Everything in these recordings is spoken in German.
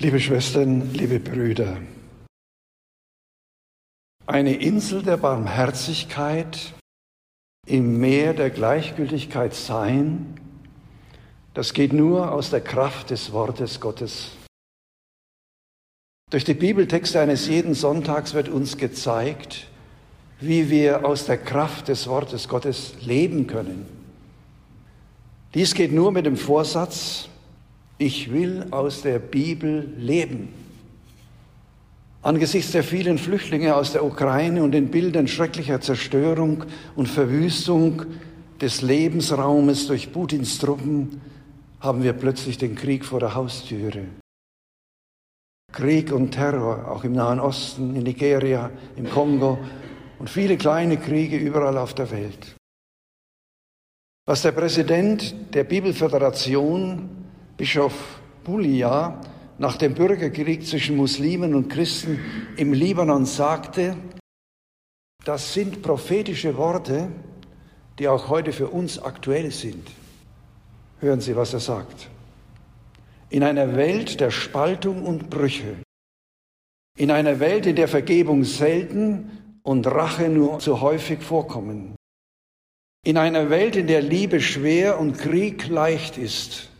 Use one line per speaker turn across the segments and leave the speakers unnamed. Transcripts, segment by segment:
Liebe Schwestern, liebe Brüder, eine Insel der Barmherzigkeit im Meer der Gleichgültigkeit sein, das geht nur aus der Kraft des Wortes Gottes. Durch die Bibeltexte eines jeden Sonntags wird uns gezeigt, wie wir aus der Kraft des Wortes Gottes leben können. Dies geht nur mit dem Vorsatz, ich will aus der Bibel leben. Angesichts der vielen Flüchtlinge aus der Ukraine und den Bildern schrecklicher Zerstörung und Verwüstung des Lebensraumes durch Putins Truppen haben wir plötzlich den Krieg vor der Haustüre. Krieg und Terror, auch im Nahen Osten, in Nigeria, im Kongo und viele kleine Kriege überall auf der Welt. Was der Präsident der Bibelföderation Bischof Bulia nach dem Bürgerkrieg zwischen Muslimen und Christen im Libanon sagte, das sind prophetische Worte, die auch heute für uns aktuell sind. Hören Sie, was er sagt. In einer Welt der Spaltung und Brüche, in einer Welt, in der Vergebung selten und Rache nur zu häufig vorkommen, in einer Welt, in der Liebe schwer und Krieg leicht ist,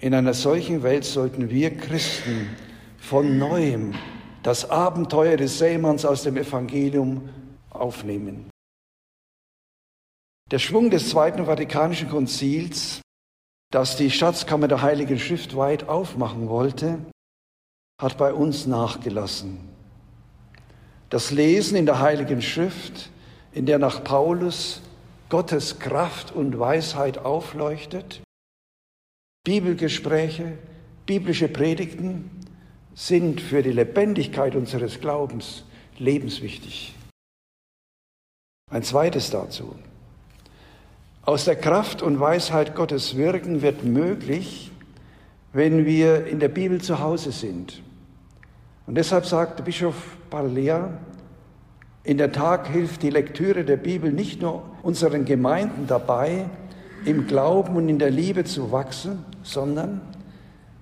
in einer solchen Welt sollten wir Christen von neuem das Abenteuer des Seemanns aus dem Evangelium aufnehmen. Der Schwung des Zweiten Vatikanischen Konzils, das die Schatzkammer der Heiligen Schrift weit aufmachen wollte, hat bei uns nachgelassen. Das Lesen in der Heiligen Schrift, in der nach Paulus Gottes Kraft und Weisheit aufleuchtet, Bibelgespräche, biblische Predigten sind für die Lebendigkeit unseres Glaubens lebenswichtig. Ein zweites dazu. Aus der Kraft und Weisheit Gottes wirken wird möglich, wenn wir in der Bibel zu Hause sind. Und deshalb sagt Bischof Pallea, in der Tag hilft die Lektüre der Bibel nicht nur unseren Gemeinden dabei, im Glauben und in der Liebe zu wachsen, sondern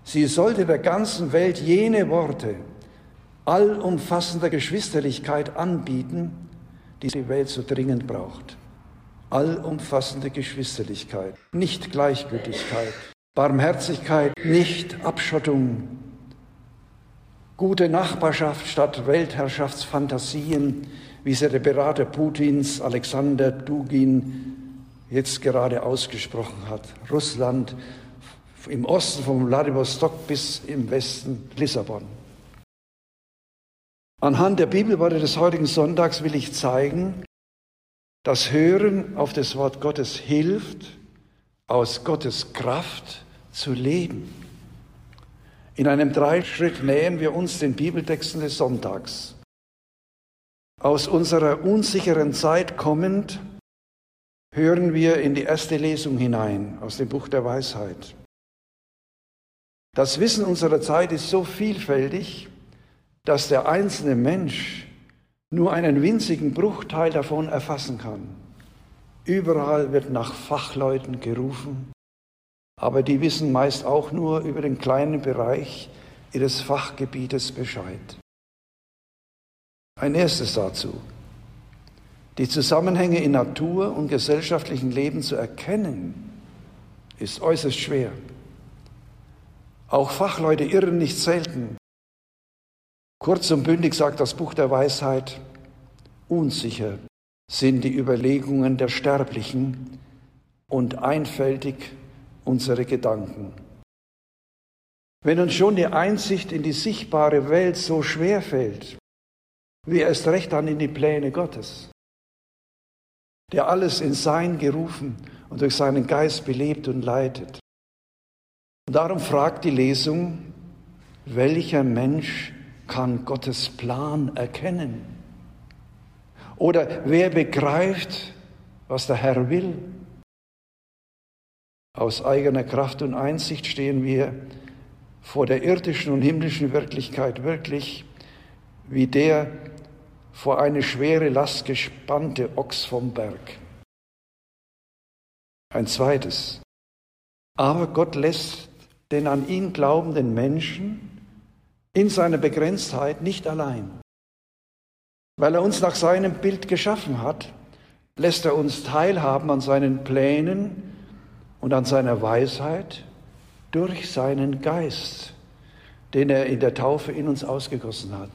sie sollte der ganzen Welt jene Worte allumfassender Geschwisterlichkeit anbieten, die die Welt so dringend braucht. Allumfassende Geschwisterlichkeit, nicht Gleichgültigkeit, Barmherzigkeit, nicht Abschottung, gute Nachbarschaft statt Weltherrschaftsfantasien, wie sie der Berater Putins Alexander Dugin jetzt gerade ausgesprochen hat. Russland im Osten von Vladivostok bis im Westen Lissabon. Anhand der Bibelworte des heutigen Sonntags will ich zeigen, dass Hören auf das Wort Gottes hilft, aus Gottes Kraft zu leben. In einem Dreischritt nähern wir uns den Bibeltexten des Sonntags. Aus unserer unsicheren Zeit kommend hören wir in die erste Lesung hinein aus dem Buch der Weisheit. Das Wissen unserer Zeit ist so vielfältig, dass der einzelne Mensch nur einen winzigen Bruchteil davon erfassen kann. Überall wird nach Fachleuten gerufen, aber die wissen meist auch nur über den kleinen Bereich ihres Fachgebietes Bescheid. Ein erstes dazu. Die Zusammenhänge in Natur und gesellschaftlichen Leben zu erkennen, ist äußerst schwer. Auch Fachleute irren nicht selten. Kurz und bündig sagt das Buch der Weisheit, unsicher sind die Überlegungen der Sterblichen und einfältig unsere Gedanken. Wenn uns schon die Einsicht in die sichtbare Welt so schwer fällt, wie erst recht dann in die Pläne Gottes, der alles in Sein gerufen und durch seinen Geist belebt und leitet. Und darum fragt die Lesung, welcher Mensch kann Gottes Plan erkennen? Oder wer begreift, was der Herr will? Aus eigener Kraft und Einsicht stehen wir vor der irdischen und himmlischen Wirklichkeit wirklich wie der vor eine schwere Last gespannte Ochs vom Berg. Ein zweites. Aber Gott lässt den an ihn glaubenden Menschen in seiner Begrenztheit nicht allein. Weil er uns nach seinem Bild geschaffen hat, lässt er uns teilhaben an seinen Plänen und an seiner Weisheit durch seinen Geist, den er in der Taufe in uns ausgegossen hat.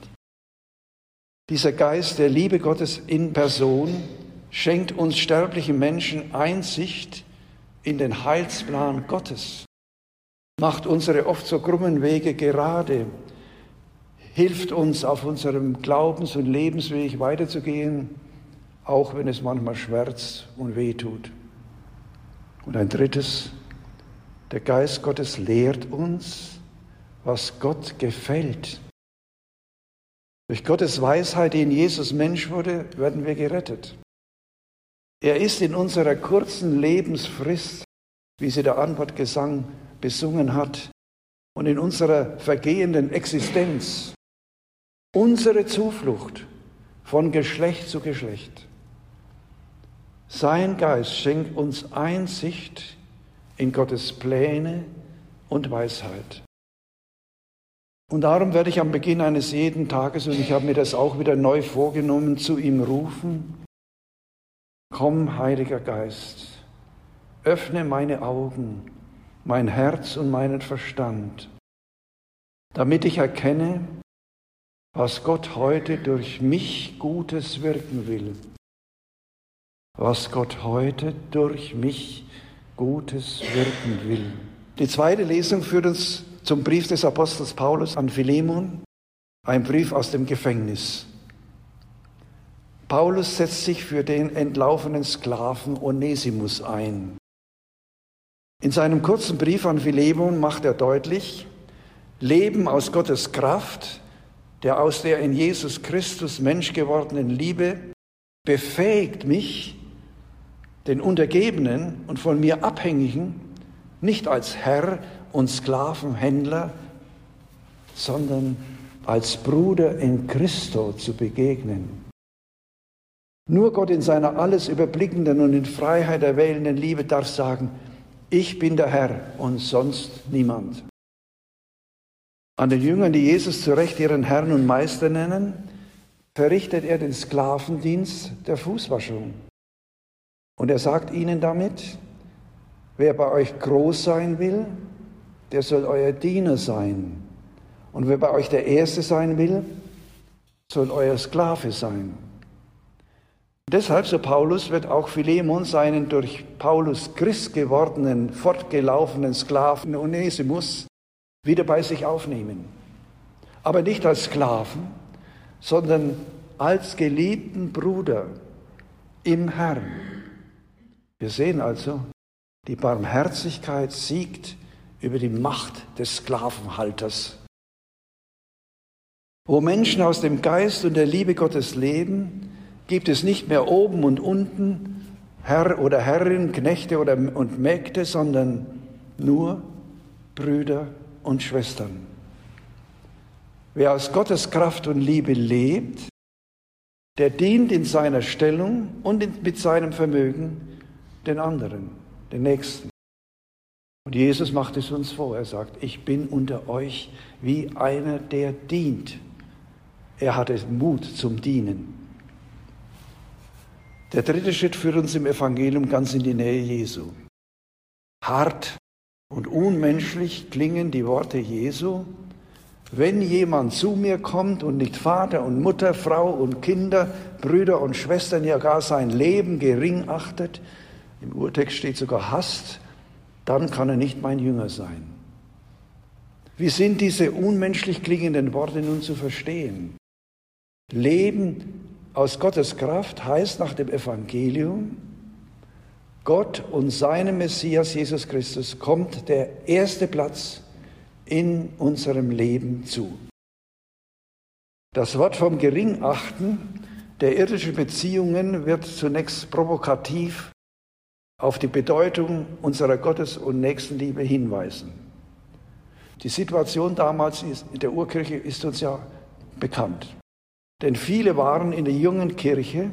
Dieser Geist der Liebe Gottes in Person schenkt uns sterblichen Menschen Einsicht in den Heilsplan Gottes, macht unsere oft so krummen Wege gerade, hilft uns auf unserem Glaubens- und Lebensweg weiterzugehen, auch wenn es manchmal schmerzt und weh tut. Und ein drittes, der Geist Gottes lehrt uns, was Gott gefällt. Durch Gottes Weisheit, die in Jesus Mensch wurde, werden wir gerettet. Er ist in unserer kurzen Lebensfrist, wie sie der Antwortgesang besungen hat, und in unserer vergehenden Existenz unsere Zuflucht von Geschlecht zu Geschlecht. Sein Geist schenkt uns Einsicht in Gottes Pläne und Weisheit. Und darum werde ich am Beginn eines jeden Tages, und ich habe mir das auch wieder neu vorgenommen, zu ihm rufen, komm, Heiliger Geist, öffne meine Augen, mein Herz und meinen Verstand, damit ich erkenne, was Gott heute durch mich Gutes wirken will was Gott heute durch mich Gutes wirken will. Die zweite Lesung führt uns zum Brief des Apostels Paulus an Philemon, ein Brief aus dem Gefängnis. Paulus setzt sich für den entlaufenen Sklaven Onesimus ein. In seinem kurzen Brief an Philemon macht er deutlich, Leben aus Gottes Kraft, der aus der in Jesus Christus Mensch gewordenen Liebe, befähigt mich, den Untergebenen und von mir Abhängigen nicht als Herr und Sklavenhändler, sondern als Bruder in Christo zu begegnen. Nur Gott in seiner alles überblickenden und in Freiheit erwählenden Liebe darf sagen, ich bin der Herr und sonst niemand. An den Jüngern, die Jesus zu Recht ihren Herrn und Meister nennen, verrichtet er den Sklavendienst der Fußwaschung. Und er sagt ihnen damit, wer bei euch groß sein will, der soll euer Diener sein. Und wer bei euch der Erste sein will, soll euer Sklave sein. Deshalb, so Paulus, wird auch Philemon seinen durch Paulus Christ gewordenen, fortgelaufenen Sklaven Onesimus wieder bei sich aufnehmen. Aber nicht als Sklaven, sondern als geliebten Bruder im Herrn. Wir sehen also, die Barmherzigkeit siegt über die Macht des Sklavenhalters. Wo Menschen aus dem Geist und der Liebe Gottes leben, gibt es nicht mehr oben und unten Herr oder Herrin, Knechte oder, und Mägde, sondern nur Brüder und Schwestern. Wer aus Gottes Kraft und Liebe lebt, der dient in seiner Stellung und mit seinem Vermögen den anderen, den Nächsten. Und Jesus macht es uns vor. Er sagt, ich bin unter euch wie einer, der dient. Er hatte Mut zum Dienen. Der dritte Schritt führt uns im Evangelium ganz in die Nähe Jesu. Hart und unmenschlich klingen die Worte Jesu. Wenn jemand zu mir kommt und nicht Vater und Mutter, Frau und Kinder, Brüder und Schwestern, ja gar sein Leben gering achtet, im Urtext steht sogar hasst, dann kann er nicht mein Jünger sein. Wie sind diese unmenschlich klingenden Worte nun zu verstehen? Leben aus Gottes Kraft heißt nach dem Evangelium, Gott und seinem Messias Jesus Christus kommt der erste Platz in unserem Leben zu. Das Wort vom Geringachten der irdischen Beziehungen wird zunächst provokativ auf die Bedeutung unserer Gottes- und Nächstenliebe hinweisen. Die Situation damals in der Urkirche ist uns ja bekannt. Denn viele waren in der jungen Kirche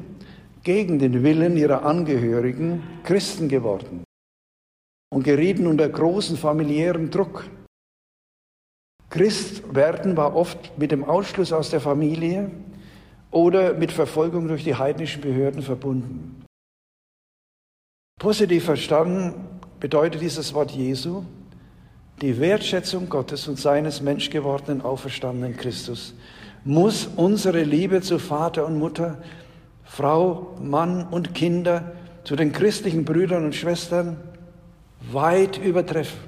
gegen den Willen ihrer Angehörigen Christen geworden und gerieten unter großen familiären Druck. Christ werden war oft mit dem Ausschluss aus der Familie oder mit Verfolgung durch die heidnischen Behörden verbunden. Positiv verstanden bedeutet dieses Wort Jesu die Wertschätzung Gottes und seines menschgewordenen auferstandenen Christus muss unsere Liebe zu Vater und Mutter, Frau, Mann und Kinder, zu den christlichen Brüdern und Schwestern weit übertreffen.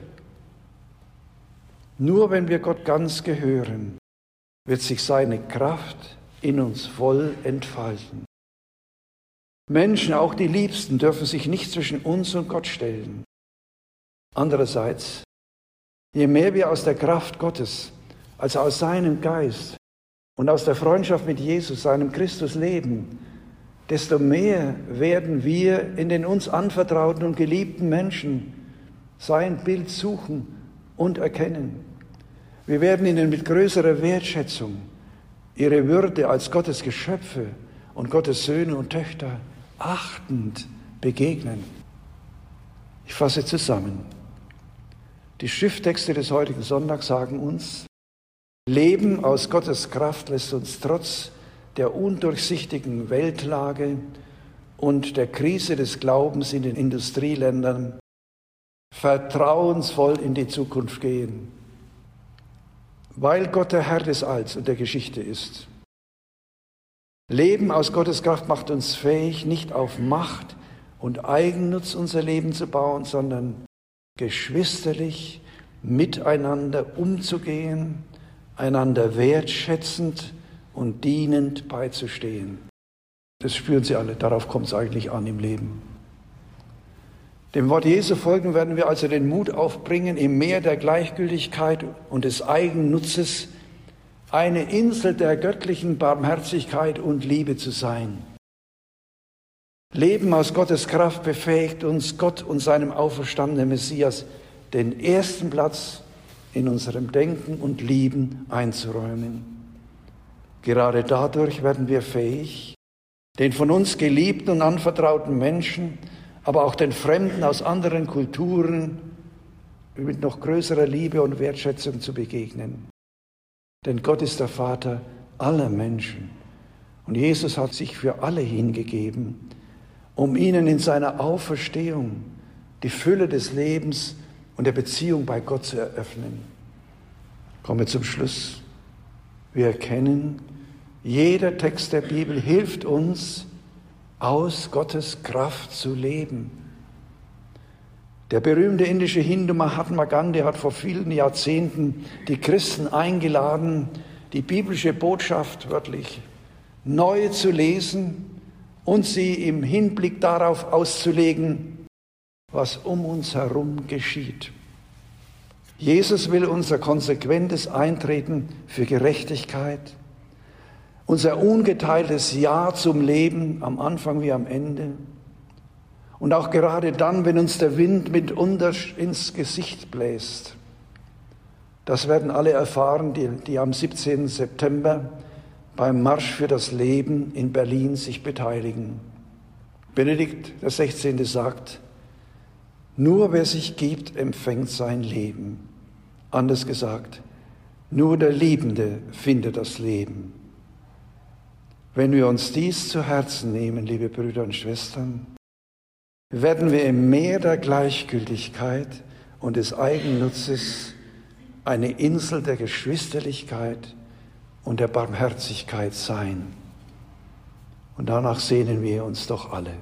Nur wenn wir Gott ganz gehören, wird sich seine Kraft in uns voll entfalten. Menschen, auch die Liebsten, dürfen sich nicht zwischen uns und Gott stellen. Andererseits, je mehr wir aus der Kraft Gottes, also aus seinem Geist und aus der Freundschaft mit Jesus, seinem Christus leben, desto mehr werden wir in den uns anvertrauten und geliebten Menschen sein Bild suchen und erkennen. Wir werden ihnen mit größerer Wertschätzung ihre Würde als Gottes Geschöpfe und Gottes Söhne und Töchter achtend begegnen. Ich fasse zusammen. Die Schrifttexte des heutigen Sonntags sagen uns, Leben aus Gottes Kraft lässt uns trotz der undurchsichtigen Weltlage und der Krise des Glaubens in den Industrieländern vertrauensvoll in die Zukunft gehen, weil Gott der Herr des Alls und der Geschichte ist. Leben aus Gottes Kraft macht uns fähig, nicht auf Macht und Eigennutz unser Leben zu bauen, sondern geschwisterlich miteinander umzugehen, einander wertschätzend und dienend beizustehen. Das spüren Sie alle, darauf kommt es eigentlich an im Leben. Dem Wort Jesu folgen werden wir also den Mut aufbringen, im Meer der Gleichgültigkeit und des Eigennutzes eine Insel der göttlichen Barmherzigkeit und Liebe zu sein. Leben aus Gottes Kraft befähigt uns, Gott und seinem auferstandenen Messias den ersten Platz in unserem Denken und Lieben einzuräumen. Gerade dadurch werden wir fähig, den von uns geliebten und anvertrauten Menschen, aber auch den Fremden aus anderen Kulturen mit noch größerer Liebe und Wertschätzung zu begegnen. Denn Gott ist der Vater aller Menschen. Und Jesus hat sich für alle hingegeben, um ihnen in seiner Auferstehung die Fülle des Lebens und der Beziehung bei Gott zu eröffnen. Komme zum Schluss. Wir erkennen, jeder Text der Bibel hilft uns, aus Gottes Kraft zu leben. Der berühmte indische Hindu Mahatma Gandhi hat vor vielen Jahrzehnten die Christen eingeladen, die biblische Botschaft wörtlich neu zu lesen und sie im Hinblick darauf auszulegen, was um uns herum geschieht. Jesus will unser konsequentes Eintreten für Gerechtigkeit, unser ungeteiltes Ja zum Leben am Anfang wie am Ende, und auch gerade dann, wenn uns der Wind mitunter ins Gesicht bläst. Das werden alle erfahren, die, die am 17. September beim Marsch für das Leben in Berlin sich beteiligen. Benedikt XVI. sagt, nur wer sich gibt, empfängt sein Leben. Anders gesagt, nur der Liebende findet das Leben. Wenn wir uns dies zu Herzen nehmen, liebe Brüder und Schwestern, werden wir im Meer der Gleichgültigkeit und des Eigennutzes eine Insel der Geschwisterlichkeit und der Barmherzigkeit sein. Und danach sehnen wir uns doch alle.